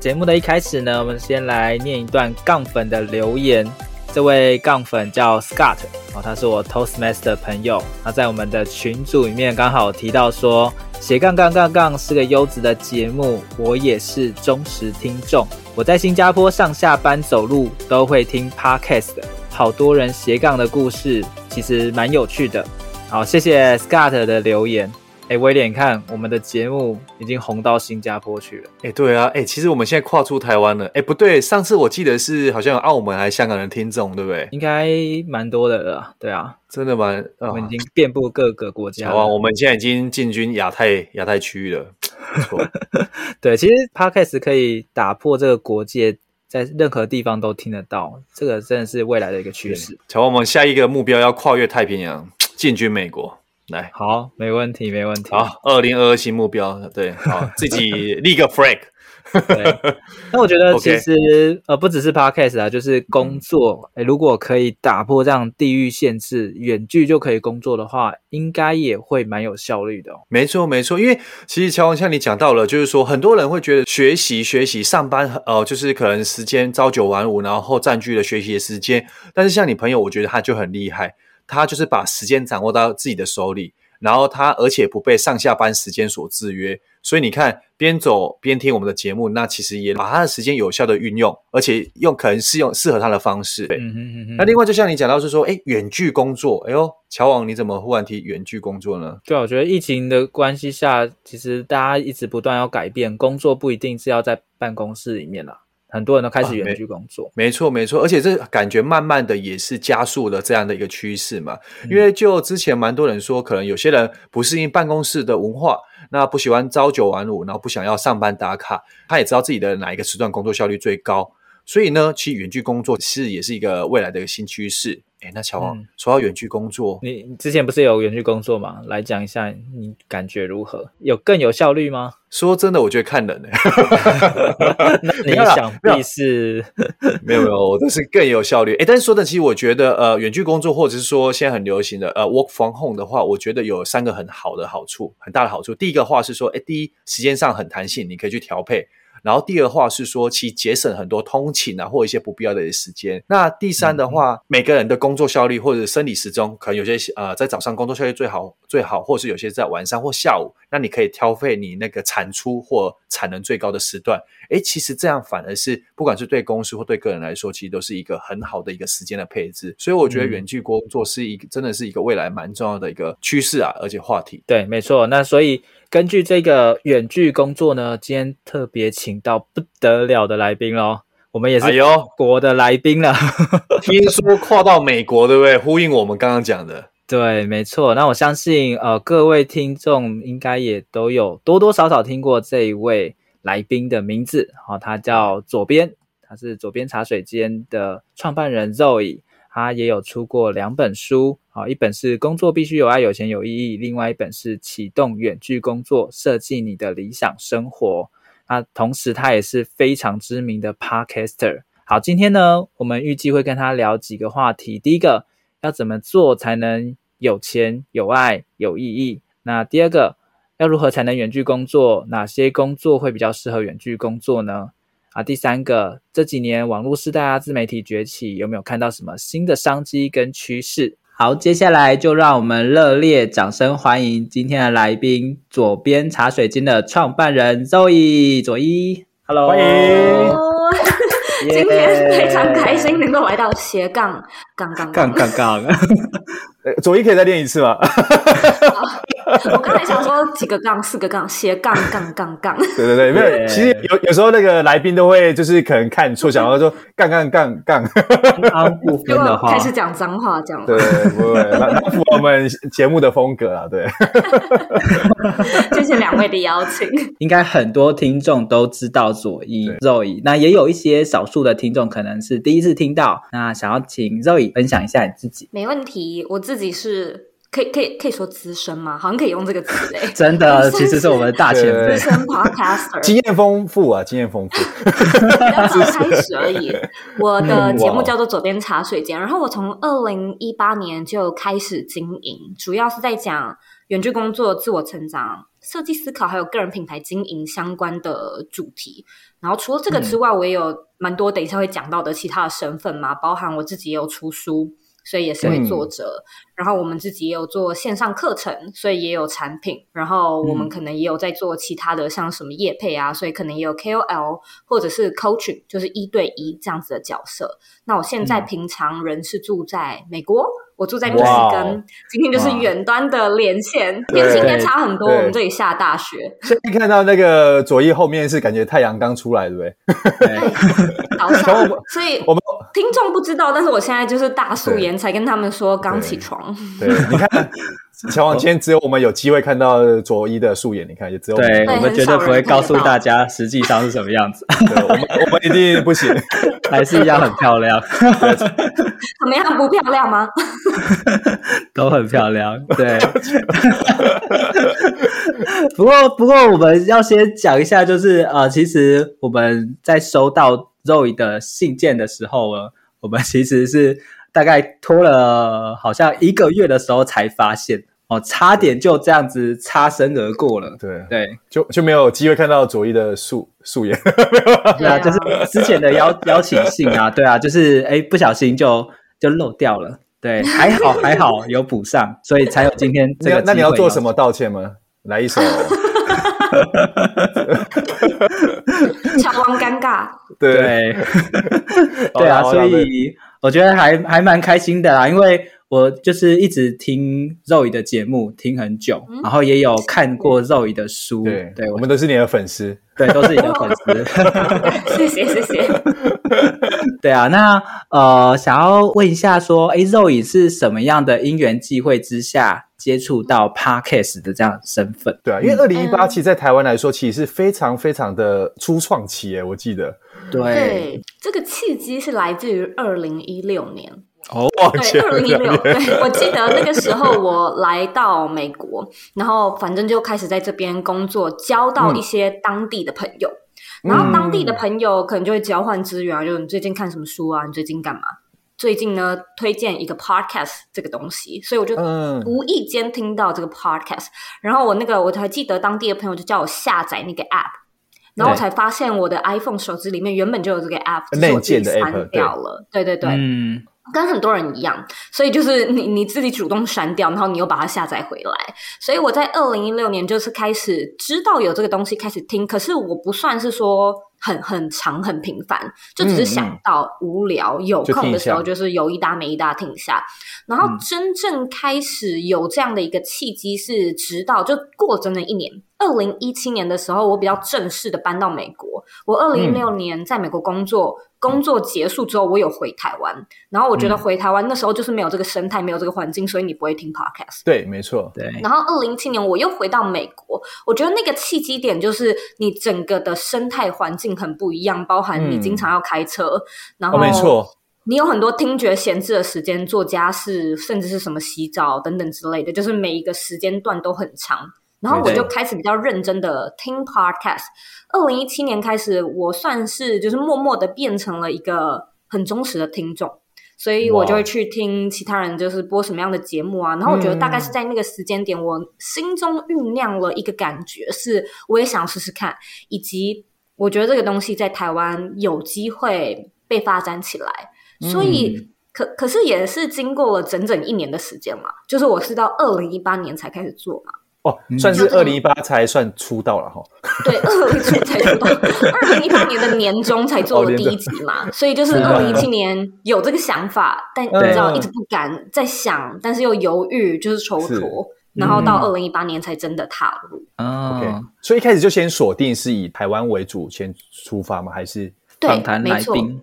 节目的一开始呢，我们先来念一段杠粉的留言。这位杠粉叫 Scott，哦，他是我 Toastmaster 的朋友。他在我们的群组里面刚好提到说，斜杠杠杠杠是个优质的节目，我也是忠实听众。我在新加坡上下班走路都会听 Podcast，好多人斜杠的故事其实蛮有趣的。好，谢谢 Scott 的留言。哎，威廉，看我们的节目已经红到新加坡去了。哎，对啊，哎，其实我们现在跨出台湾了。哎，不对，上次我记得是好像有澳门还是香港的听众，对不对？应该蛮多的了。对啊，真的吗？我们已经遍布各个国家。好啊，我们现在已经进军亚太亚太区域了。没错。对，其实 Podcast 可以打破这个国界，在任何地方都听得到。这个真的是未来的一个趋势。乔，我们下一个目标要跨越太平洋，进军美国。来，好，没问题，没问题。好，二零二二新目标，对，好，自己立个 flag。对，那我觉得 其实 Okay. 呃，不只是 podcast 啊，就是工作，哎、嗯，如果可以打破这样地域限制，远距就可以工作的话，应该也会蛮有效率的哦。没错，没错，因为其实乔王像你讲到了，就是说很多人会觉得学习、学习、上班，呃，就是可能时间朝九晚五，然后占据了学习的时间。但是像你朋友，我觉得他就很厉害。他就是把时间掌握到自己的手里，然后他而且不被上下班时间所制约，所以你看，边走边听我们的节目，那其实也把他的时间有效的运用，而且用可能是用适合他的方式。对。那另外就像你讲到是说，哎，远距工作，哎呦，乔王你怎么忽然提远距工作呢？对啊，我觉得疫情的关系下，其实大家一直不断要改变，工作不一定是要在办公室里面啦。很多人都开始远距工作，啊、没，没错没错，而且这感觉慢慢的也是加速了这样的一个趋势嘛。嗯、因为就之前蛮多人说，可能有些人不适应办公室的文化，那不喜欢朝九晚五，然后不想要上班打卡，他也知道自己的哪一个时段工作效率最高，所以呢，其实远距工作是也是一个未来的一个新趋势。哎，那乔王，嗯、说到远距工作，你之前不是有远距工作吗？来讲一下，你感觉如何？有更有效率吗？说真的，我觉得看人呢。那 你想必是没有 没有，我都是更有效率。哎，但是说的，其实我觉得，呃，远距工作或者是说现在很流行的呃 work from home 的话，我觉得有三个很好的好处，很大的好处。第一个话是说，哎，第一时间上很弹性，你可以去调配。然后第二话是说，其节省很多通勤啊，或一些不必要的时间。那第三的话，嗯、每个人的工作效率或者生理时钟，可能有些呃在早上工作效率最好最好，或是有些在晚上或下午，那你可以挑费你那个产出或产能最高的时段。诶，其实这样反而是不管是对公司或对个人来说，其实都是一个很好的一个时间的配置。所以我觉得远距工作是一个、嗯、真的是一个未来蛮重要的一个趋势啊，而且话题。对，没错。那所以。根据这个远距工作呢，今天特别请到不得了的来宾喽，我们也是国的来宾了。哎、听说跨到美国，对不对？呼应我们刚刚讲的。对，没错。那我相信，呃，各位听众应该也都有多多少少听过这一位来宾的名字。好、哦，他叫左边，他是左边茶水间的创办人 Zoe。他也有出过两本书，啊，一本是《工作必须有爱、有钱、有意义》，另外一本是《启动远距工作，设计你的理想生活》。那同时，他也是非常知名的 Podcaster。好，今天呢，我们预计会跟他聊几个话题。第一个，要怎么做才能有钱、有爱、有意义？那第二个，要如何才能远距工作？哪些工作会比较适合远距工作呢？啊，第三个，这几年网络时代啊，自媒体崛起，有没有看到什么新的商机跟趋势？好，接下来就让我们热烈掌声欢迎今天的来宾——左边茶水晶的创办人 Zoe 左一。Hello，欢迎。今天非常开心能够来到斜杠杠杠杠杠杠，佐伊可以再练一次吗？我刚才想说几个杠，四个杠，斜杠杠杠杠。对对对，没有，其实有有时候那个来宾都会就是可能看错，想要说杠杠杠杠。啊，不分的话，开始讲脏话，这样。对，不会，蛮符合我们节目的风格啊。对，谢谢两位的邀请。应该很多听众都知道佐伊 Zoe，那也有一些少数的听众可能是第一次听到。那想要请 Zoe 分享一下你自己。没问题，我自己是。可以可以可以说资深吗？好像可以用这个词 诶。真的，其实是我们的大前辈。资深 podcaster，经验丰富啊，经验丰富。刚刚开始而已。我的节目叫做左边茶水间，然后我从二零一八年就开始经营，主要是在讲远距工作、自我成长、设计思考，还有个人品牌经营相关的主题。然后除了这个之外，我也有蛮多等一下会讲到的其他的身份嘛，包含我自己也有出书。所以也是位作者，嗯、然后我们自己也有做线上课程，所以也有产品，然后我们可能也有在做其他的，像什么业配啊，所以可能也有 KOL 或者是 coaching，就是一对一这样子的角色。那我现在平常人是住在美国。嗯我住在密西根，今天就是远端的连线，天气应该差很多。我们这里下大雪。现在看到那个左翼后面是感觉太阳刚出来，对不对？早上，所以我们听众不知道，但是我现在就是大素颜才跟他们说刚起床。对，你看。乔王，今天只有我们有机会看到佐伊的素颜，你看也只有我们。对，我们绝对不会告诉大家实际上是什么样子。对，我们我们一定不行，还是一样很漂亮。怎么样不漂亮吗？都很漂亮。对。不过不过，我们要先讲一下，就是呃，其实我们在收到 Zoe 的信件的时候呢，我们其实是。大概拖了好像一个月的时候才发现哦，差点就这样子擦身而过了。对对，就就没有机会看到左一的素素颜。对啊，就是之前的邀邀请信啊，对啊，就是哎不小心就就漏掉了。对，还好 还好有补上，所以才有今天这个。那你要做什么道歉吗？来一首。超王尴尬。对对，对啊，所以。我觉得还还蛮开心的啦，因为我就是一直听 Zoe 的节目听很久，嗯、然后也有看过 Zoe 的书。对，对我们都是你的粉丝，对，都是你的粉丝。谢 谢谢谢。对啊，那呃，想要问一下说，说哎，Zoe 是什么样的因缘际会之下接触到 Podcast 的这样的身份？对啊，因为二零一八其实在台湾来说，其实是非常非常的初创期诶，我记得。对，对，这个契机是来自于二零一六年哦，对，二零一六，对，我记得那个时候我来到美国，然后反正就开始在这边工作，交到一些当地的朋友，嗯、然后当地的朋友可能就会交换资源啊，就你最近看什么书啊？你最近干嘛？最近呢，推荐一个 podcast 这个东西，所以我就无意间听到这个 podcast，、嗯、然后我那个我还记得当地的朋友就叫我下载那个 app。然后我才发现，我的 iPhone 手机里面原本就有这个 app，只是我自己删掉了。对对对，嗯，跟很多人一样，所以就是 你你自己主动删掉，然后你又把它下载回来。所以我在二零一六年就是开始知道有这个东西，开始听。可是我不算是说很很长很频繁，就只是想到无聊、有空的时候，就是有一搭没一搭听一下。然后真正开始有这样的一个契机，是直到就过了整整一年。二零一七年的时候，我比较正式的搬到美国。我二零一六年在美国工作，嗯、工作结束之后，我有回台湾。然后我觉得回台湾那时候就是没有这个生态，没有这个环境，所以你不会听 podcast。对，没错，对。然后二零一七年我又回到美国，我觉得那个契机点就是你整个的生态环境很不一样，包含你经常要开车，嗯、然后、哦、没错，你有很多听觉闲置的时间，做家事，甚至是什么洗澡等等之类的，就是每一个时间段都很长。然后我就开始比较认真的听 podcast。二零一七年开始，我算是就是默默的变成了一个很忠实的听众，所以我就会去听其他人就是播什么样的节目啊。然后我觉得大概是在那个时间点，我心中酝酿了一个感觉，是我也想试试看，以及我觉得这个东西在台湾有机会被发展起来，所以。嗯可可是也是经过了整整一年的时间嘛，就是我是到二零一八年才开始做嘛。哦，算是二零一八才算出道了哈。对，二零一七 才出道，二零一八年的年中才做了第一集嘛，哦、所以就是二零一七年有这个想法，但你知道一直不敢再想，但是又犹豫，就是蹉跎，然后到二零一八年才真的踏入。嗯，OK，所以一开始就先锁定是以台湾为主先出发吗？还是访谈来宾？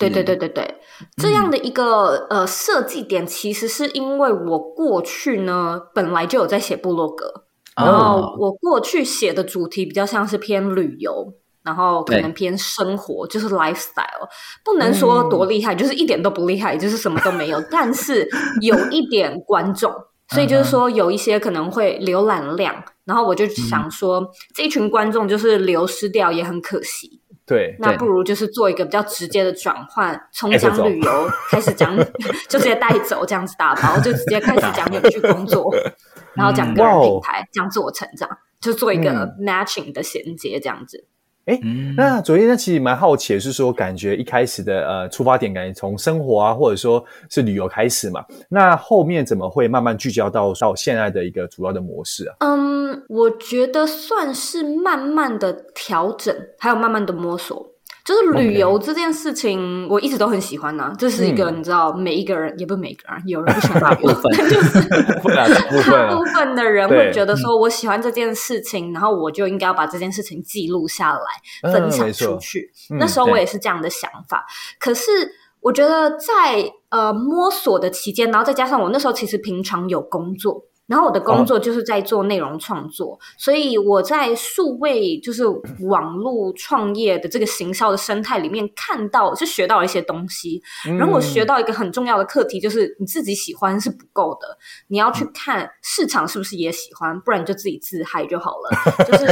对对对对对，这样的一个、嗯、呃设计点，其实是因为我过去呢本来就有在写部落格，然后我过去写的主题比较像是偏旅游，然后可能偏生活，就是 lifestyle，不能说多厉害，嗯、就是一点都不厉害，就是什么都没有，但是有一点观众，所以就是说有一些可能会浏览量，然后我就想说、嗯、这一群观众就是流失掉也很可惜。对，那不如就是做一个比较直接的转换，从讲旅游开始讲，就直接带走这样子打包，就直接开始讲有趣工作，然后讲个人品牌，讲自我成长，就做一个 matching 的衔接这样子。哎，那昨天呢，其实蛮好奇的是说，感觉一开始的呃出发点，感觉从生活啊，或者说是旅游开始嘛，那后面怎么会慢慢聚焦到到现在的一个主要的模式啊？嗯，我觉得算是慢慢的调整，还有慢慢的摸索。就是旅游这件事情，我一直都很喜欢呐、啊。这是一个你知道，每一个人、嗯、也不是每个人，有人不喜欢大 部分，就是大部分的人会觉得说，我喜欢这件事情，然后我就应该要把这件事情记录下来，分享出去。嗯、那时候我也是这样的想法。可是我觉得在呃摸索的期间，然后再加上我那时候其实平常有工作。然后我的工作就是在做内容创作，哦、所以我在数位就是网络创业的这个行销的生态里面看到，就学到了一些东西。嗯、然后我学到一个很重要的课题，就是你自己喜欢是不够的，你要去看市场是不是也喜欢，不然你就自己自嗨就好了。就是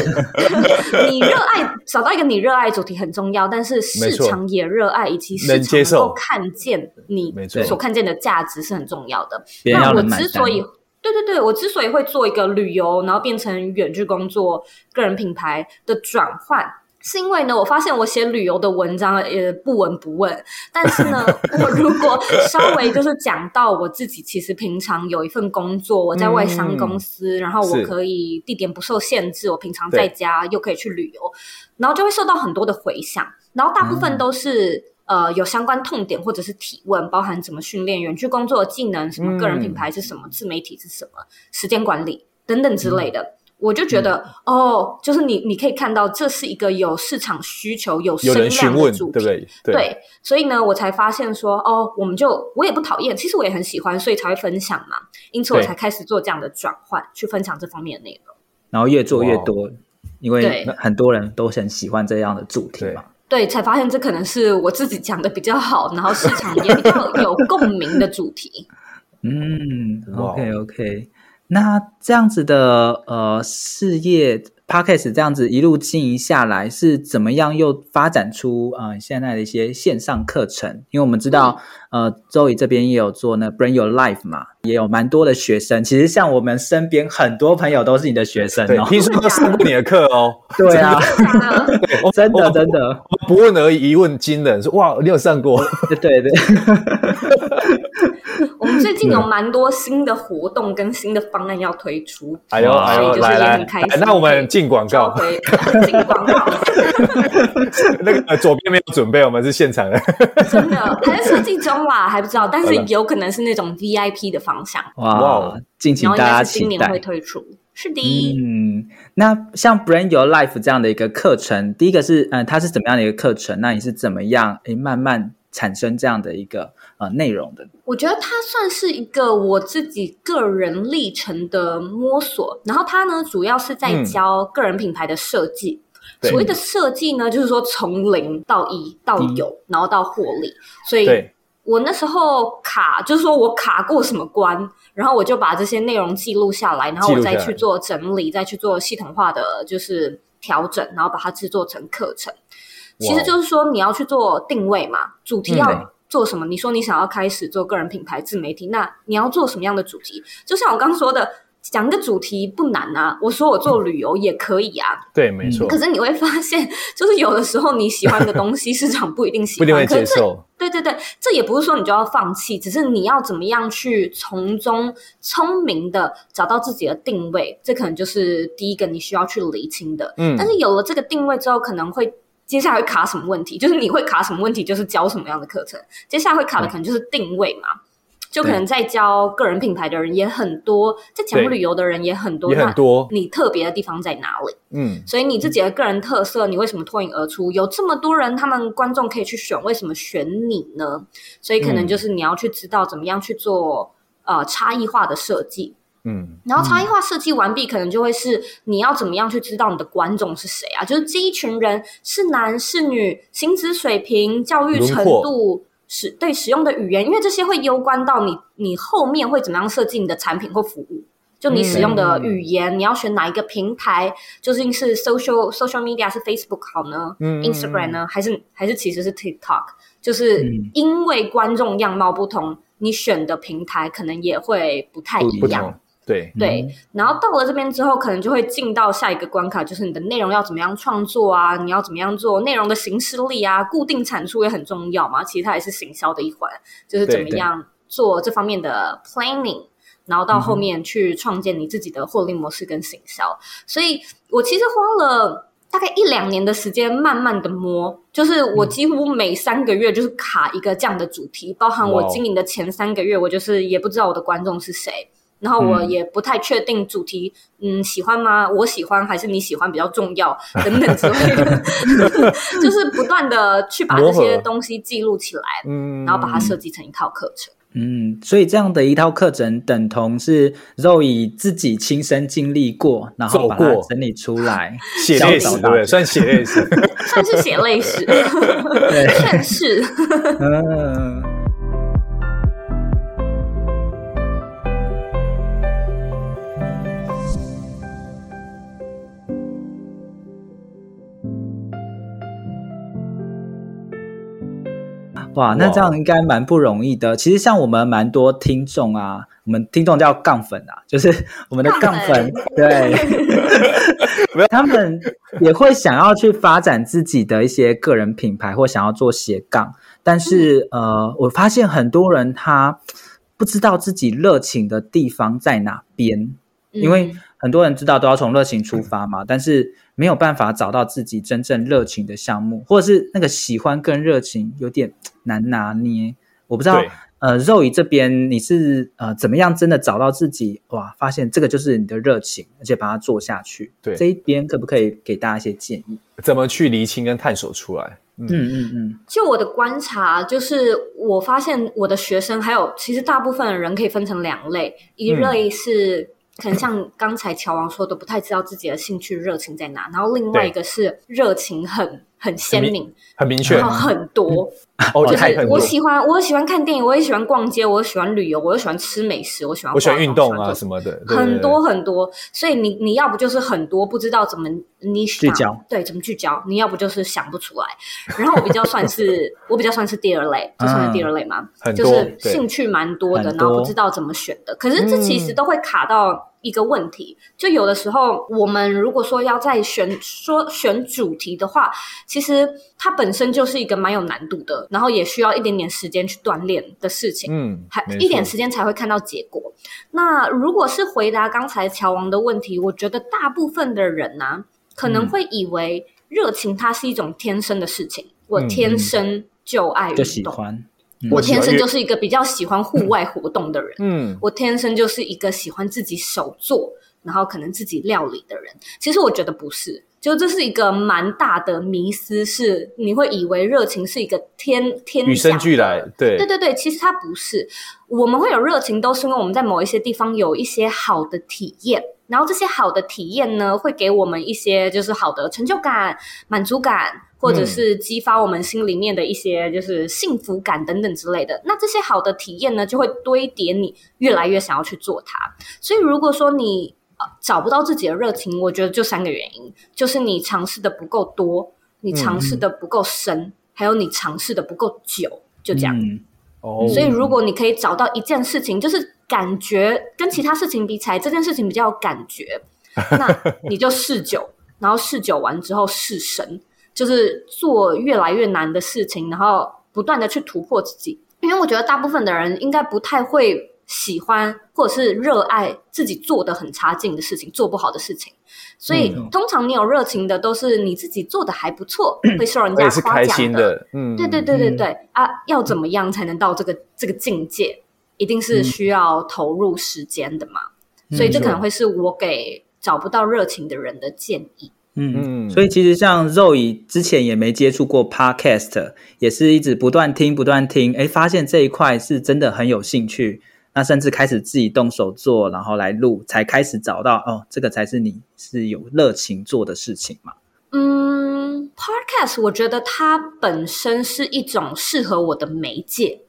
你热爱找到一个你热爱主题很重要，但是市场也热爱，以及市场能够看见你所看见的价值是很重要的。那我之所以对对对，我之所以会做一个旅游，然后变成远距工作、个人品牌的转换，是因为呢，我发现我写旅游的文章也不闻不问，但是呢，我如果稍微就是讲到我自己，其实平常有一份工作，我在外商公司，嗯、然后我可以地点不受限制，我平常在家又可以去旅游，然后就会受到很多的回响，然后大部分都是。嗯呃，有相关痛点或者是提问，包含怎么训练远距工作的技能，什么个人品牌是什么，嗯、自媒体是什么，时间管理等等之类的，嗯、我就觉得、嗯、哦，就是你你可以看到，这是一个有市场需求、有声量的主题，对不对？对，对，所以呢，我才发现说，哦，我们就我也不讨厌，其实我也很喜欢，所以才会分享嘛，因此我才开始做这样的转换，去分享这方面的内容，然后越做越多，因为很多人都很喜欢这样的主题嘛。对，才发现这可能是我自己讲的比较好，然后市场也比较 有共鸣的主题。嗯，OK OK，那这样子的呃事业。Podcast 这样子一路经营下来，是怎么样又发展出呃现在的一些线上课程？因为我们知道，呃，Zoe 这边也有做那 Bring Your Life 嘛，也有蛮多的学生。其实像我们身边很多朋友都是你的学生哦，听说都上过你的课哦。对啊，真的 真的，不问而已，一问惊人，说哇，你有上过？对对。我们最近有蛮多新的活动跟新的方案要推出，哎呦哎呦，来来，那我们进广告，进广告。那个左边没有准备，我们是现场的，真的还在设计中啦，还不知道，但是有可能是那种 VIP 的方向。哇，敬请大家期待，今年会推出，是的。嗯，那像 Brand Your Life 这样的一个课程，第一个是嗯，它是怎么样的一个课程？那你是怎么样诶慢慢产生这样的一个呃内容的？我觉得它算是一个我自己个人历程的摸索，然后它呢主要是在教个人品牌的设计。嗯、所谓的设计呢，就是说从零到一到有，嗯、然后到获利。所以我那时候卡，就是说我卡过什么关，然后我就把这些内容记录下来，然后我再去做整理，再去做系统化的就是调整，然后把它制作成课程。其实就是说，你要去做定位嘛，主题要做什么？你说你想要开始做个人品牌自媒体，那你要做什么样的主题？就像我刚刚说的，讲个主题不难啊，我说我做旅游也可以啊。对，没错。可是你会发现，就是有的时候你喜欢的东西，市场不一定喜欢，不一定会接受。对对对，这也不是说你就要放弃，只是你要怎么样去从中聪明的找到自己的定位，这可能就是第一个你需要去厘清的。嗯，但是有了这个定位之后，可能会接下来会卡什么问题？就是你会卡什么问题？就是教什么样的课程？接下来会卡的可能就是定位嘛。嗯就可能在教个人品牌的人也很多，在讲旅游的人也很多，也很多。你特别的地方在哪里？嗯，所以你自己的个人特色，你为什么脱颖而出？有这么多人，他们观众可以去选，为什么选你呢？所以可能就是你要去知道怎么样去做呃差异化的设计。嗯，然后差异化设计完毕，可能就会是你要怎么样去知道你的观众是谁啊？就是这一群人是男是女，薪资水平、教育程度。使对使用的语言，因为这些会攸关到你，你后面会怎么样设计你的产品或服务。就你使用的语言，嗯、你要选哪一个平台？究竟是 social social media 是 Facebook 好呢？嗯，Instagram 呢？还是还是其实是 TikTok？就是因为观众样貌不同，你选的平台可能也会不太一样。对对，嗯、然后到了这边之后，可能就会进到下一个关卡，就是你的内容要怎么样创作啊？你要怎么样做内容的形式力啊？固定产出也很重要嘛，其实它也是行销的一环，就是怎么样做这方面的 planning，然后到后面去创建你自己的获利模式跟行销。嗯、所以我其实花了大概一两年的时间，慢慢的摸，就是我几乎每三个月就是卡一个这样的主题，嗯、包含我经营的前三个月，我就是也不知道我的观众是谁。然后我也不太确定主题，嗯，嗯，喜欢吗？我喜欢还是你喜欢比较重要，等等之类的，就是不断的去把这些东西记录起来，嗯，然后把它设计成一套课程。嗯，所以这样的一套课程等同是肉以自己亲身经历过，然后把它整理出来，血泪史对？算血泪史，算是血泪史，对，算是，嗯。哇，那这样应该蛮不容易的。其实像我们蛮多听众啊，我们听众叫杠粉啊，就是我们的杠粉，对，他们也会想要去发展自己的一些个人品牌，或想要做斜杠。但是呃，我发现很多人他不知道自己热情的地方在哪边，因为很多人知道都要从热情出发嘛，但是。没有办法找到自己真正热情的项目，或者是那个喜欢跟热情有点难拿捏。我不知道，呃，Zoe 这边你是呃怎么样真的找到自己？哇，发现这个就是你的热情，而且把它做下去。对，这一边可不可以给大家一些建议？怎么去厘清跟探索出来？嗯嗯嗯。就我的观察，就是我发现我的学生还有其实大部分的人可以分成两类，一类是、嗯。可能像刚才乔王说的，不太知道自己的兴趣热情在哪。然后另外一个是热情很很鲜明，很明确，然后很多。哦，就是我喜欢，我喜欢看电影，我也喜欢逛街，我喜欢旅游，我又喜欢吃美食，我喜欢我喜欢运动啊什么的，很多很多。所以你你要不就是很多不知道怎么你聚焦，对，怎么聚焦？你要不就是想不出来。然后我比较算是 我比较算是第二类，就算是第二类嘛，就是兴趣蛮多的，然后不知道怎么选的。可是这其实都会卡到一个问题，就有的时候我们如果说要在选说选主题的话，其实它本身就是一个蛮有难度的。然后也需要一点点时间去锻炼的事情，嗯，还一点时间才会看到结果。那如果是回答刚才乔王的问题，我觉得大部分的人呢、啊，可能会以为热情它是一种天生的事情，嗯、我天生就爱运动，喜欢，嗯、我天生就是一个比较喜欢户外活动的人，嗯，我天生就是一个喜欢自己手做，然后可能自己料理的人。其实我觉得不是。就这是一个蛮大的迷思，是你会以为热情是一个天天与生俱来，对对对对，其实它不是。我们会有热情，都是因为我们在某一些地方有一些好的体验，然后这些好的体验呢，会给我们一些就是好的成就感、满足感，或者是激发我们心里面的一些就是幸福感等等之类的。那这些好的体验呢，就会堆叠你越来越想要去做它。所以如果说你找不到自己的热情，我觉得就三个原因，就是你尝试的不够多，你尝试的不够深，嗯、还有你尝试的不够久，就这样。哦、嗯，所以如果你可以找到一件事情，就是感觉跟其他事情比起来，这件事情比较有感觉，那你就试久，然后试久完之后试深，就是做越来越难的事情，然后不断的去突破自己。因为我觉得大部分的人应该不太会喜欢或者是热爱自己做的很差劲的事情，做不好的事情。所以、嗯、通常你有热情的，都是你自己做的还不错，嗯、会受人家夸奖的。开心的，嗯，对对对对对、嗯、啊！要怎么样才能到这个这个境界？一定是需要投入时间的嘛。嗯、所以这可能会是我给找不到热情的人的建议。嗯嗯。所以其实像 Zoe 之前也没接触过 Podcast，也是一直不断听不断听，哎，发现这一块是真的很有兴趣。那甚至开始自己动手做，然后来录，才开始找到哦，这个才是你是有热情做的事情嘛。嗯，Podcast 我觉得它本身是一种适合我的媒介。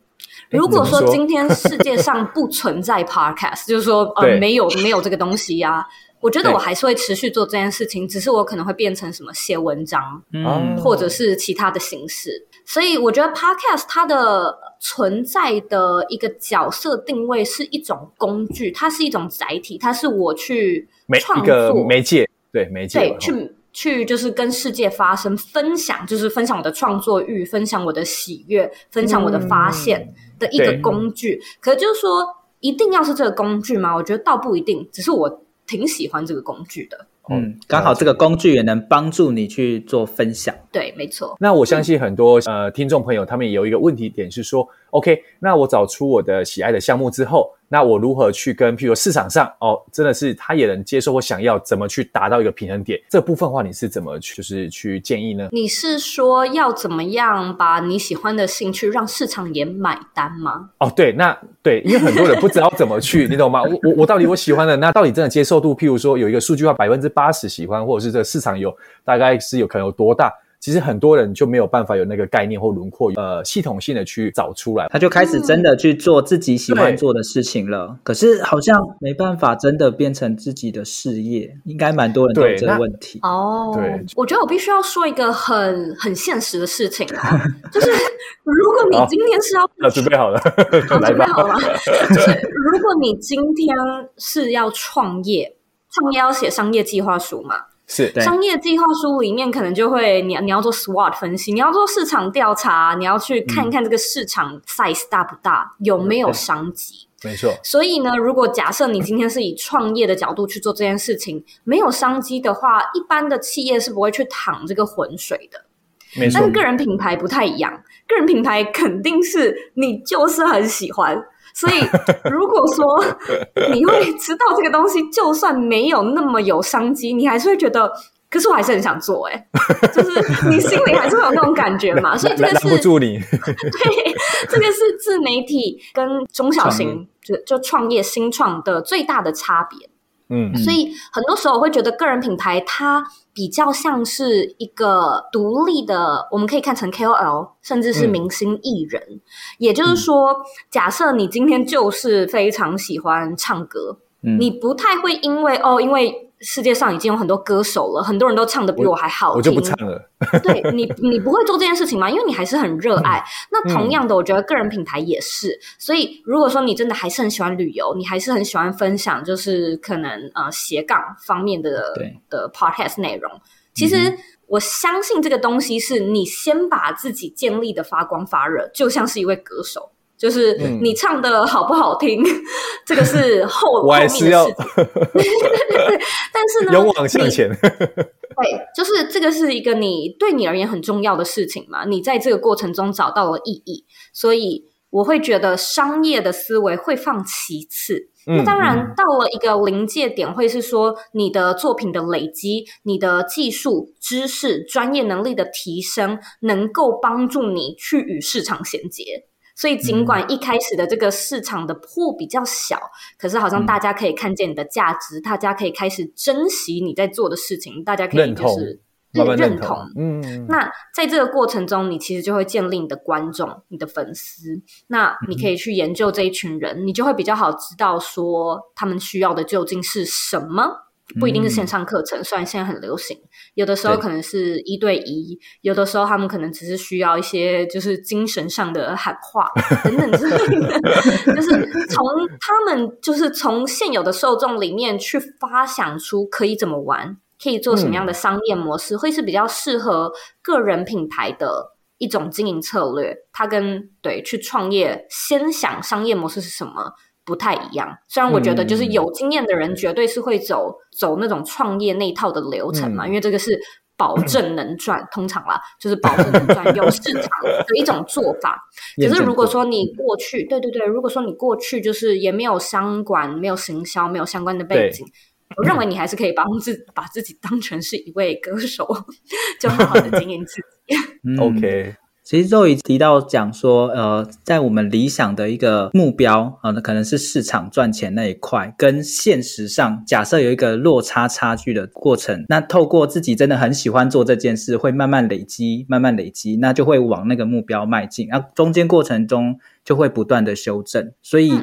如果说 今天世界上不存在 Podcast，就是说呃没有没有这个东西呀、啊，我觉得我还是会持续做这件事情，只是我可能会变成什么写文章，嗯，或者是其他的形式。所以我觉得 Podcast 它的存在的一个角色定位是一种工具，它是一种载体，它是我去创作媒介，对媒介，对去去就是跟世界发生分享，就是分享我的创作欲，分享我的喜悦，分享我的发现的一个工具。嗯、可就是说，一定要是这个工具吗？我觉得倒不一定，只是我挺喜欢这个工具的。嗯，刚好这个工具也能帮助你去做分享。对，没错。那我相信很多呃听众朋友，他们也有一个问题点是说，OK，那我找出我的喜爱的项目之后。那我如何去跟，譬如市场上哦，真的是他也能接受或想要怎么去达到一个平衡点？这部分的话，你是怎么去就是去建议呢？你是说要怎么样把你喜欢的兴趣让市场也买单吗？哦，对，那对，因为很多人不知道怎么去，你懂吗？我我我到底我喜欢的那到底真的接受度？譬如说有一个数据化百分之八十喜欢，或者是这个市场有大概是有可能有多大？其实很多人就没有办法有那个概念或轮廓，呃，系统性的去找出来，他就开始真的去做自己喜欢做的事情了。嗯、可是好像没办法真的变成自己的事业，应该蛮多人都有这个问题。哦，对，我觉得我必须要说一个很很现实的事情啊，就是如果你今天是要，要准备好了，好准备好了，就是如果你今天是要创业，创业要写商业计划书嘛？是商业计划书里面可能就会你，你你要做 SWOT 分析，你要做市场调查，你要去看一看这个市场 size 大不大，嗯、有没有商机。没错。所以呢，如果假设你今天是以创业的角度去做这件事情，没有商机的话，一般的企业是不会去淌这个浑水的。没错。但是个人品牌不太一样，个人品牌肯定是你就是很喜欢。所以，如果说 你会知道这个东西，就算没有那么有商机，你还是会觉得，可是我还是很想做，欸，哎，就是你心里还是会有那种感觉嘛。所以这个是，拦不住你。对，这个是自媒体跟中小型就就创业新创的最大的差别。嗯，所以很多时候我会觉得个人品牌它比较像是一个独立的，我们可以看成 KOL，甚至是明星艺人。嗯、也就是说，假设你今天就是非常喜欢唱歌，嗯、你不太会因为哦，因为。世界上已经有很多歌手了，很多人都唱的比我还好听。我，我就不唱了。对你，你不会做这件事情吗？因为你还是很热爱。嗯、那同样的，我觉得个人品牌也是。嗯、所以，如果说你真的还是很喜欢旅游，你还是很喜欢分享，就是可能呃斜杠方面的的 podcast 内容。其实我相信这个东西是你先把自己建立的发光发热，就像是一位歌手。就是你唱的好不好听，嗯、这个是后 我还是要。但是呢，勇往向前。对，就是这个是一个你对你而言很重要的事情嘛。你在这个过程中找到了意义，所以我会觉得商业的思维会放其次。那、嗯、当然，到了一个临界点，会是说你的作品的累积、你的技术、知识、专业能力的提升，能够帮助你去与市场衔接。所以，尽管一开始的这个市场的破比较小，嗯、可是好像大家可以看见你的价值，嗯、大家可以开始珍惜你在做的事情，大家可以就是认同，认同。嗯，那在这个过程中，你其实就会建立你的观众、你的粉丝。那你可以去研究这一群人，嗯、你就会比较好知道说他们需要的究竟是什么。不一定是线上课程，虽然现在很流行，有的时候可能是一对一，有的时候他们可能只是需要一些就是精神上的喊话 等等之类的，就是从他们就是从现有的受众里面去发想出可以怎么玩，可以做什么样的商业模式，会是比较适合个人品牌的一种经营策略。他跟对去创业，先想商业模式是什么。不太一样，虽然我觉得就是有经验的人绝对是会走、嗯、走那种创业那一套的流程嘛，嗯、因为这个是保证能赚，嗯、通常啦就是保证能赚，有市场的一种做法。可是如果说你过去，对对对，如果说你过去就是也没有商管、没有行销、没有相关的背景，我认为你还是可以 帮自把自己当成是一位歌手，就好好的经营自己。嗯、OK。其实 Zoe 提到讲说，呃，在我们理想的一个目标啊，那、呃、可能是市场赚钱那一块，跟现实上假设有一个落差差距的过程，那透过自己真的很喜欢做这件事，会慢慢累积，慢慢累积，那就会往那个目标迈进。啊，中间过程中就会不断的修正，所以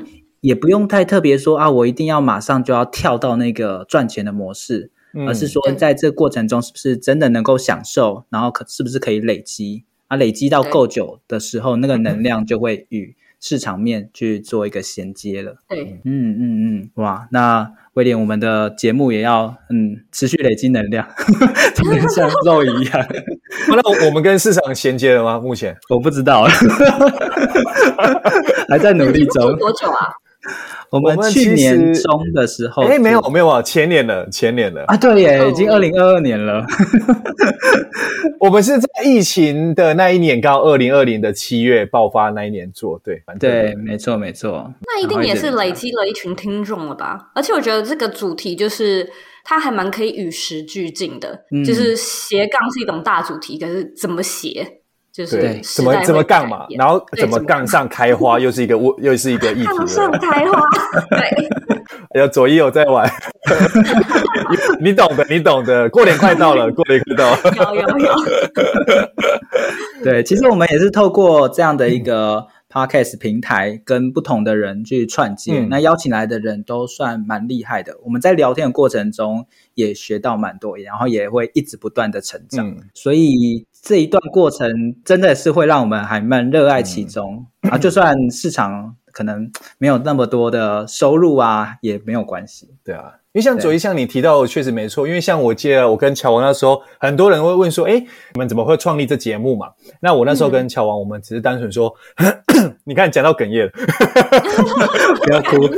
也不用太特别说啊，我一定要马上就要跳到那个赚钱的模式，嗯、而是说在这个过程中是不是真的能够享受，然后可是不是可以累积。啊，累积到够久的时候，那个能量就会与市场面去做一个衔接了。对，嗯嗯嗯，哇，那威廉，我们的节目也要嗯持续累积能量，像肉一样。那我们跟市场衔接了吗？目前我不知道，还在努力中。多久啊？我们去年中的时候，哎，没有没有啊，前年了，前年了啊，对耶，已经二零二二年了。我们是在疫情的那一年，刚二零二零的七月爆发那一年做，对，对，没错没错。那一定也是累积了一群听众了吧？而且我觉得这个主题就是它还蛮可以与时俱进的，嗯、就是斜杠是一种大主题，可是怎么斜？就是，怎么怎么杠嘛，然后怎么杠上开花，又是一个又是一个议题。杠上开花，对。哎呀，左一有在玩，你懂的，你懂的。过年快到了，过年快到了。有有有。对，其实我们也是透过这样的一个 podcast 平台，跟不同的人去串接。嗯、那邀请来的人都算蛮厉害的，我们在聊天的过程中也学到蛮多，然后也会一直不断的成长。嗯、所以。这一段过程真的是会让我们还蛮热爱其中、嗯、啊，就算市场可能没有那么多的收入啊，也没有关系。对啊，因为像左一像你提到的，确实没错。因为像我记得我跟乔王那时候，很多人会问说：“哎，你们怎么会创立这节目嘛？”那我那时候跟乔王，我们只是单纯说：“嗯、你看，讲到哽咽了，不要哭。”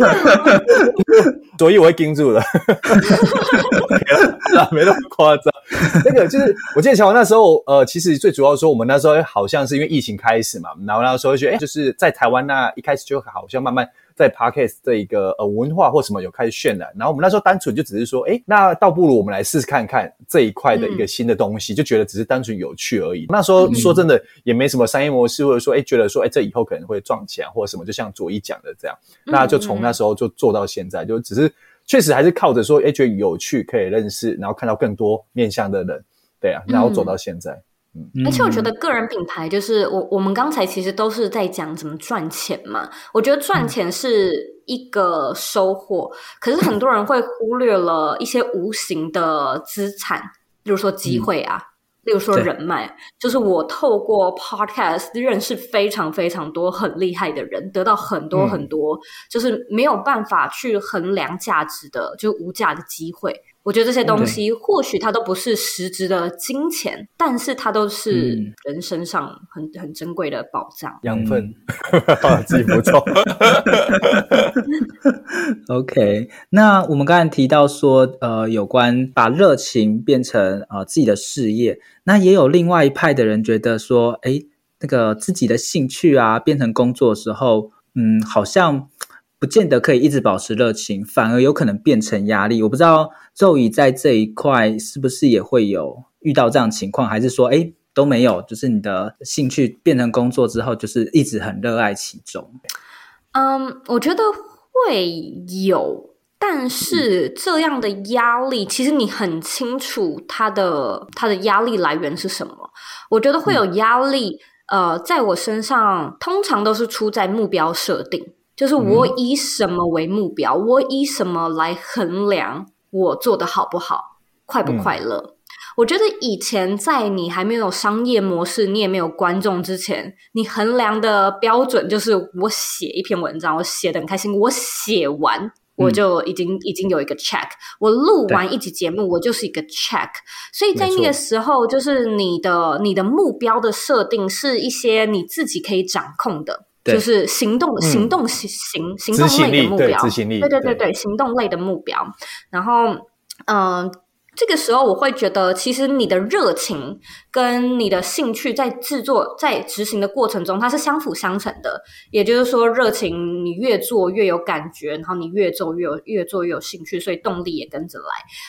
左一我会盯住了，没那么夸张。那个就是，我记得乔王那时候，呃，其实最主要说，我们那时候好像是因为疫情开始嘛，然后那时候就觉得，哎，就是在台湾那一开始就好像慢慢在 Podcast 这一个呃文化或什么有开始渲染，然后我们那时候单纯就只是说，哎，那倒不如我们来试试看看这一块的一个新的东西，嗯、就觉得只是单纯有趣而已。那时候说真的也没什么商业模式，或者说，哎，觉得说，哎，这以后可能会赚钱或者什么，就像左一讲的这样，那就从那时候就做到现在，就只是。确实还是靠着说，哎，觉得有趣，可以认识，然后看到更多面向的人，对啊，然后走到现在。而且我觉得个人品牌就是我，我们刚才其实都是在讲怎么赚钱嘛。我觉得赚钱是一个收获，嗯，可是很多人会忽略了一些无形的资产，比如说机会啊。嗯例如说人脉，就是我透过 podcast 认识非常非常多很厉害的人，得到很多很多，嗯、就是没有办法去衡量价值的，就无价的机会。我觉得这些东西或许它都不是实质的金钱，嗯、但是它都是人身上很、嗯、很珍贵的宝藏养分，自己不错。OK，那我们刚才提到说，呃，有关把热情变成呃自己的事业，那也有另外一派的人觉得说，哎，那个自己的兴趣啊变成工作的时候，嗯，好像。不见得可以一直保持热情，反而有可能变成压力。我不知道 Zoe 在这一块是不是也会有遇到这样的情况，还是说，哎，都没有？就是你的兴趣变成工作之后，就是一直很热爱其中。嗯，我觉得会有，但是这样的压力，嗯、其实你很清楚它的它的压力来源是什么。我觉得会有压力，嗯、呃，在我身上通常都是出在目标设定。就是我以什么为目标？嗯、我以什么来衡量我做的好不好，快不快乐。嗯我觉得以前在你还没有商业模式，你也没有观众之前，你衡量的标准就是我写一篇文章，我写的很开心，我写完我就已经、嗯、已经有一个 check，我录完一集节目我就是一个 check，所以在那个时候，就是你的你的目标的设定是一些你自己可以掌控的，就是行动、嗯、行动行行行动类的目标，对对对对，行动类的目标，然后嗯。呃这个时候，我会觉得，其实你的热情跟你的兴趣在制作、在执行的过程中，它是相辅相成的。也就是说，热情你越做越有感觉，然后你越做越有越做越有兴趣，所以动力也跟着来。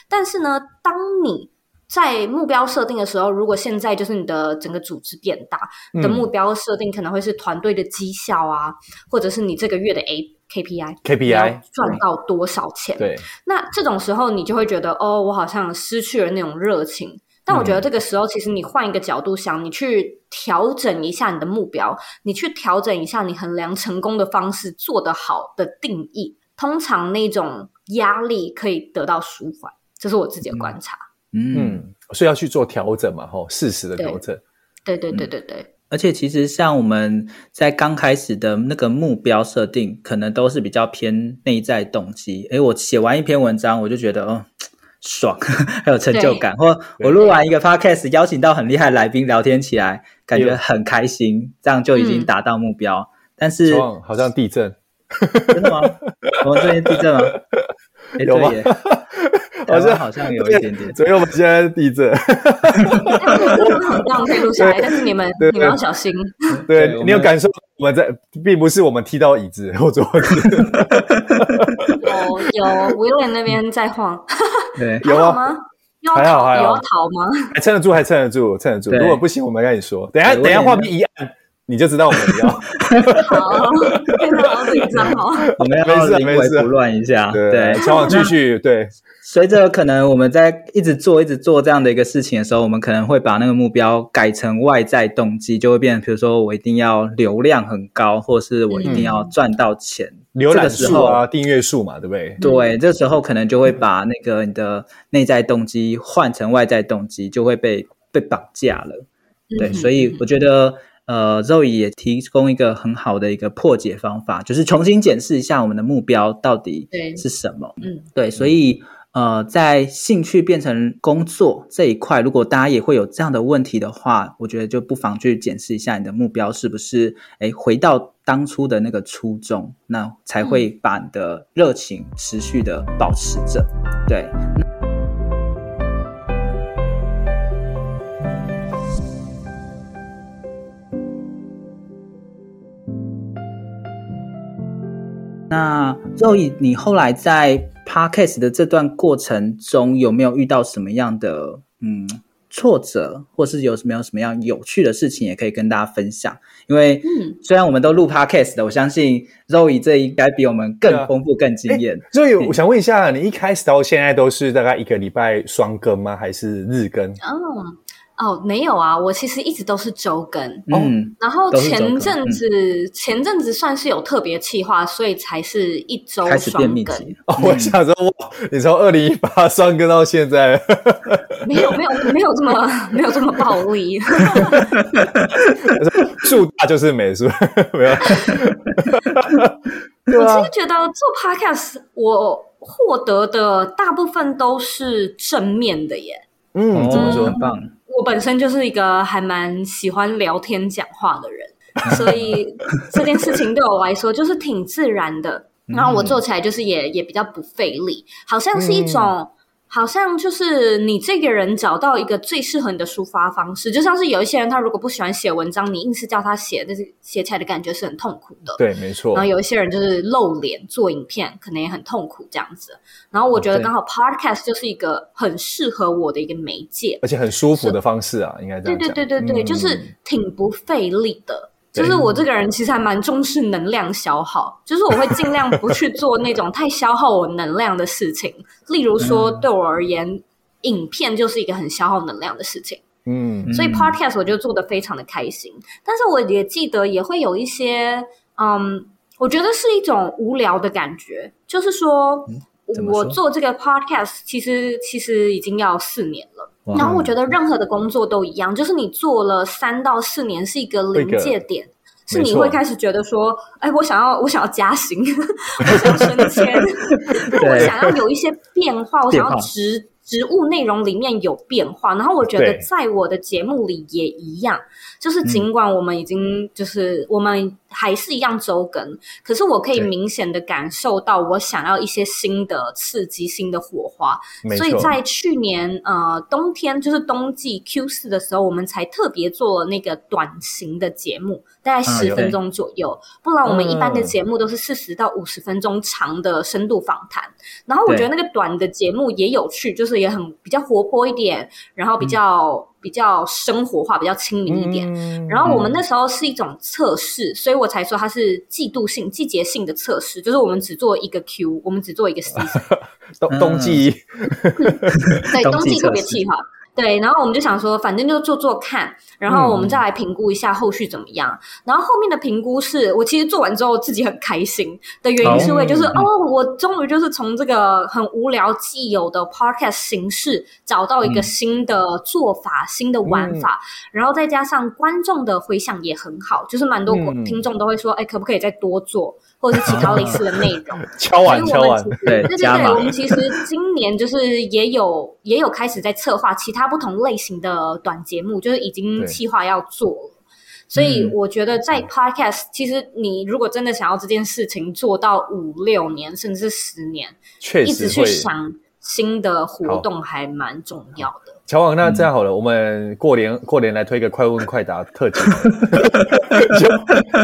但是呢，当你在目标设定的时候，如果现在就是你的整个组织变大，你的目标设定可能会是团队的绩效啊，或者是你这个月的 A。KPI，KPI 赚到多少钱？对，那这种时候你就会觉得，哦，我好像失去了那种热情。但我觉得这个时候，其实你换一个角度想，你去调整一下你的目标，你去调整一下你衡量成功的方式，做得好的定义，通常那种压力可以得到舒缓。这是我自己的观察。嗯，嗯，所以要去做调整嘛，吼，适时的调整。对，对，对，对，对，嗯而且其实像我们在刚开始的那个目标设定，可能都是比较偏内在动机。诶，我写完一篇文章，我就觉得哦，爽，还有成就感；或我录完一个 podcast，邀请到很厉害的来宾聊天起来，感觉很开心，这样就已经达到目标。嗯、但是好像地震，真的吗？我们这边地震吗？诶有吗？好像好像有一点点，所以我们现在地震，哈哈哈哈哈。这样可以录下来，但是你们你们要小心。对，你有感受我们在，并不是我们踢到椅子或桌子。有有，William 那边在晃。对，有吗？还好还好，有逃吗？还撑得住，还撑得住，撑得住。如果不行，我们跟你说，等下等下画面一按。你就知道我们要好，非常好紧张哦。我们要临危不乱一下，对，希望继续对。随着可能我们在一直做、一直做这样的一个事情的时候，我们可能会把那个目标改成外在动机，就会变成，比如说我一定要流量很高，或是我一定要赚到钱。浏览数啊，订阅数嘛，对不对？对，这时候可能就会把那个你的内在动机换成外在动机，就会被被绑架了。对，所以我觉得。呃，Zoe 也提供一个很好的一个破解方法，就是重新检视一下我们的目标到底是什么。嗯，对，所以呃，在兴趣变成工作这一块，如果大家也会有这样的问题的话，我觉得就不妨去检视一下你的目标是不是诶回到当初的那个初衷，那才会把你的热情持续的保持着。对。那 Zoe，你后来在 Podcast 的这段过程中，有没有遇到什么样的嗯挫折，或是有什么有什么样有趣的事情，也可以跟大家分享？因为虽然我们都录 Podcast 的，我相信 Zoe 这应该比我们更丰富、更经验。所以我想问一下，你一开始到现在都是大概一个礼拜双更吗？还是日更？哦。哦，没有啊，我其实一直都是周更。嗯，然后前阵子、嗯、前阵子算是有特别企划，所以才是一周双更。哦，我想说，哇，你从二零一八双更到现在，没有没有没有这么 没有这么暴力。树大就是美，是吧？没有。我其实觉得做 Podcast，我获得的大部分都是正面的耶。嗯，怎么说？很棒。我本身就是一个还蛮喜欢聊天讲话的人，所以 这件事情对我来说就是挺自然的。然后我做起来就是也也比较不费力，好像是一种。嗯好像就是你这个人找到一个最适合你的抒发方式，就像是有一些人他如果不喜欢写文章，你硬是叫他写，但是写起来的感觉是很痛苦的。对，没错。然后有一些人就是露脸做影片，可能也很痛苦这样子。然后我觉得刚好 Podcast 就是一个很适合我的一个媒介，而且很舒服的方式啊，应该这样。对对对对对，嗯、就是挺不费力的。就是我这个人其实还蛮重视能量消耗，就是我会尽量不去做那种太消耗我能量的事情。例如说，对我而言，嗯、影片就是一个很消耗能量的事情。嗯，所以 Podcast 我就做的非常的开心。但是我也记得也会有一些，嗯，我觉得是一种无聊的感觉，就是说。我做这个 podcast 其实其实已经要四年了。然后我觉得任何的工作都一样，就是你做了三到四年是一个临界点，是你会开始觉得说，哎，我想要我想要加薪，我想要升迁，我想要有一些变化，我想要职职务内容里面有变化。然后我觉得在我的节目里也一样。就是尽管我们已经就是我们还是一样周更，可是我可以明显的感受到我想要一些新的刺激、新的火花。所以在去年呃冬天就是冬季 Q 四的时候，我们才特别做了那个短型的节目，大概十分钟左右。不然我们一般的节目都是四十到五十分钟长的深度访谈。然后我觉得那个短的节目也有趣，就是也很比较活泼一点，然后比较。比较生活化，比较亲民一点。嗯、然后我们那时候是一种测试，嗯、所以我才说它是季度性、季节性的测试，就是我们只做一个 Q，我们只做一个 season。冬冬季，对，冬季特别企划。对，然后我们就想说，反正就做做看，然后我们再来评估一下后续怎么样。嗯、然后后面的评估是我其实做完之后自己很开心的原因，是因为就是、嗯、哦，我终于就是从这个很无聊既有的 podcast 形式找到一个新的做法、嗯、新的玩法，然后再加上观众的回响也很好，就是蛮多听众都会说，哎、嗯，可不可以再多做？或者是其他类似的内容，敲完敲完，对对对对，我们其实今年就是也有也有开始在策划其他不同类型的短节目，就是已经计划要做了。所以我觉得在 Podcast，其实你如果真的想要这件事情做到五六年甚至十年，确实一直去想新的活动还蛮重要的。乔王，那这样好了，嗯、我们过年过年来推个快问快答特辑，就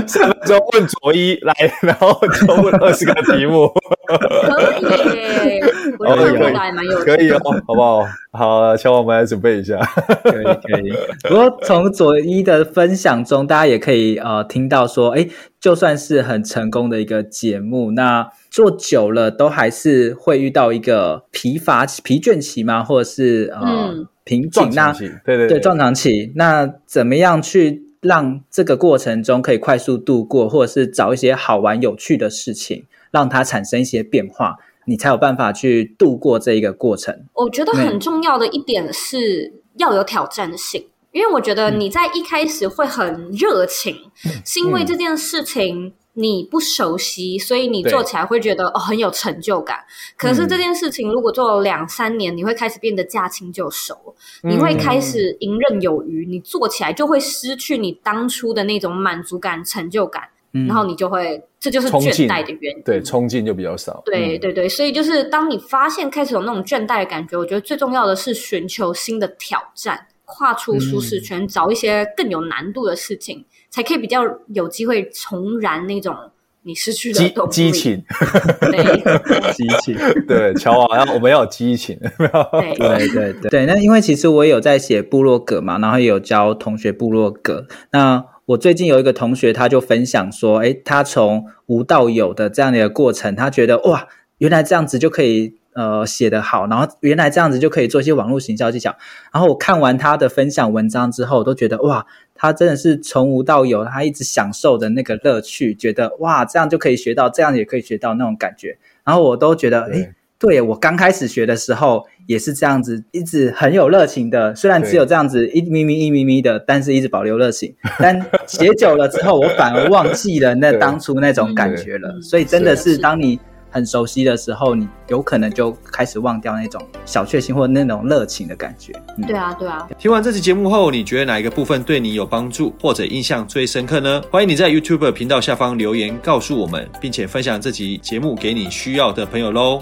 三分钟问卓一来，然后就问二十个题目，可以，我觉得回答还蛮有趣，可以哦，好不好？好，乔王，我们来准备一下，可以可以。不过从佐伊的分享中，大家也可以呃听到说，哎，就算是很成功的一个节目，那。做久了都还是会遇到一个疲乏期、疲倦期嘛？或者是呃、嗯、瓶颈？那对对对，对撞墙期。那怎么样去让这个过程中可以快速度过，或者是找一些好玩有趣的事情，让它产生一些变化，你才有办法去度过这一个过程。我觉得很重要的一点是要有挑战性，嗯、因为我觉得你在一开始会很热情，嗯、是因为这件事情。你不熟悉，所以你做起来会觉得哦很有成就感。可是这件事情如果做了两三年，嗯、你会开始变得驾轻就熟，嗯、你会开始游刃有余。你做起来就会失去你当初的那种满足感、成就感，嗯、然后你就会这就是倦怠的原因。对，冲劲就比较少。对对对，所以就是当你发现开始有那种倦怠的感觉，我觉得最重要的是寻求新的挑战，跨出舒适圈，嗯、找一些更有难度的事情。才可以比较有机会重燃那种你失去的动激情，对，激情，对，乔王，要我们要有激情，对对对对。那因为其实我也有在写部落格嘛，然后也有教同学部落格。那我最近有一个同学，他就分享说，诶，他从无到有的这样的一个过程，他觉得哇，原来这样子就可以。呃，写得好，然后原来这样子就可以做一些网络行销技巧。然后我看完他的分享文章之后，我都觉得哇，他真的是从无到有，他一直享受的那个乐趣，觉得哇，这样就可以学到，这样也可以学到那种感觉。然后我都觉得，哎对，对，我刚开始学的时候也是这样子，一直很有热情的。虽然只有这样子一咪咪一咪咪的，但是一直保留热情。但写久了之后，我反而忘记了那当初那种感觉了。所以真的是当你。很熟悉的时候，你有可能就开始忘掉那种小确幸或那种热情的感觉。嗯、对啊，对啊。听完这期节目后，你觉得哪一个部分对你有帮助，或者印象最深刻呢？欢迎你在 YouTube 频道下方留言告诉我们，并且分享这期节目给你需要的朋友喽。